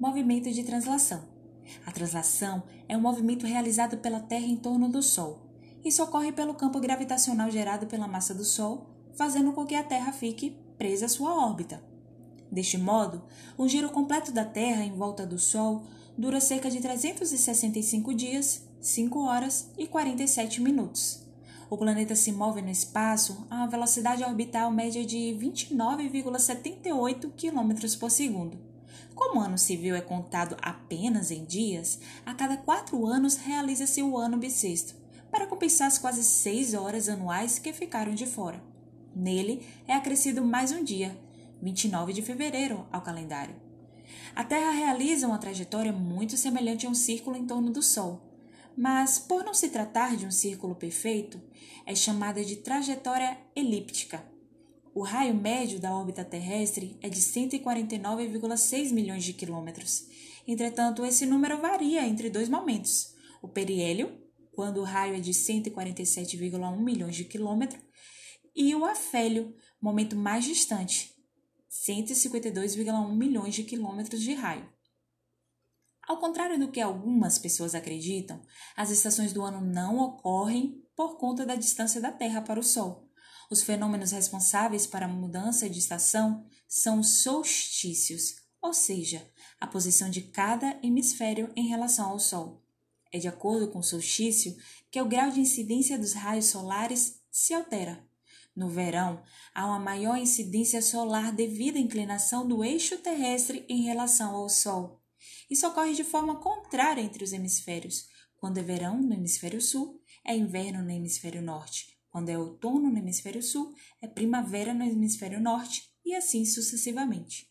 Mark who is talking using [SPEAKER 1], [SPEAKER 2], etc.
[SPEAKER 1] movimento de translação. A translação é um movimento realizado pela Terra em torno do Sol. Isso ocorre pelo campo gravitacional gerado pela massa do Sol, fazendo com que a Terra fique presa à sua órbita. Deste modo, o giro completo da Terra em volta do Sol dura cerca de 365 dias, 5 horas e 47 minutos. O planeta se move no espaço a uma velocidade orbital média de 29,78 km por segundo. Como o ano civil é contado apenas em dias, a cada quatro anos realiza-se o ano bissexto, para compensar as quase seis horas anuais que ficaram de fora. Nele é acrescido mais um dia, 29 de fevereiro, ao calendário. A Terra realiza uma trajetória muito semelhante a um círculo em torno do Sol, mas por não se tratar de um círculo perfeito, é chamada de trajetória elíptica. O raio médio da órbita terrestre é de 149,6 milhões de quilômetros. Entretanto, esse número varia entre dois momentos: o periélio, quando o raio é de 147,1 milhões de quilômetros, e o afélio, momento mais distante, 152,1 milhões de quilômetros de raio. Ao contrário do que algumas pessoas acreditam, as estações do ano não ocorrem por conta da distância da Terra para o Sol. Os fenômenos responsáveis para a mudança de estação são os solstícios, ou seja, a posição de cada hemisfério em relação ao Sol. É de acordo com o solstício que o grau de incidência dos raios solares se altera. No verão, há uma maior incidência solar devido à inclinação do eixo terrestre em relação ao Sol. Isso ocorre de forma contrária entre os hemisférios. Quando é verão no hemisfério sul, é inverno no hemisfério norte. Quando é outono no hemisfério sul, é primavera no hemisfério norte, e assim sucessivamente.